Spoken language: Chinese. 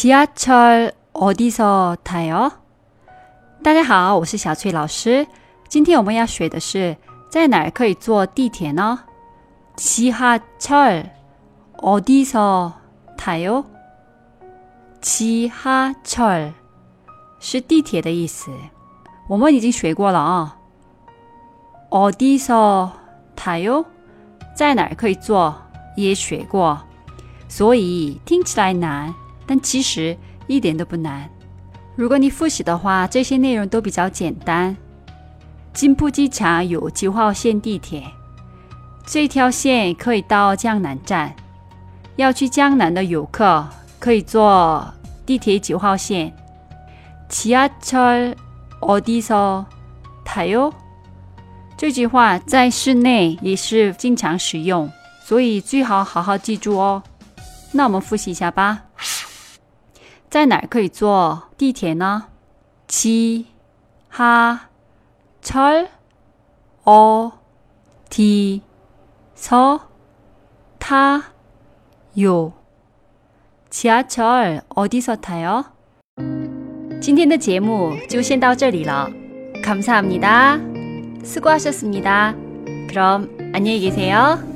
지하철어디서타요？大家好，我是小翠老师。今天我们要学的是在哪儿可以坐地铁呢？지하철어디서타 요？ 지하철是地铁的意思，我们已经学过了啊。어디서타 요？ 在哪儿可以坐也学过，所以听起来难。 但其实一点都不难。如果你复习的话，这些内容都比较简单。金浦机场有九号线地铁，这条线可以到江南站。要去江南的游客可以坐地铁九号线。지하철어디서타 요？ 这句话在室内也是经常使用，所以最好好好记住哦。那我们复习一下吧。 在哪儿可以坐地铁呢？지하철어디서타 요？ 지하철어디서타 요？ 今天的节目就先到这里了。감사합니다수고하셨습니다그럼안녕히계세요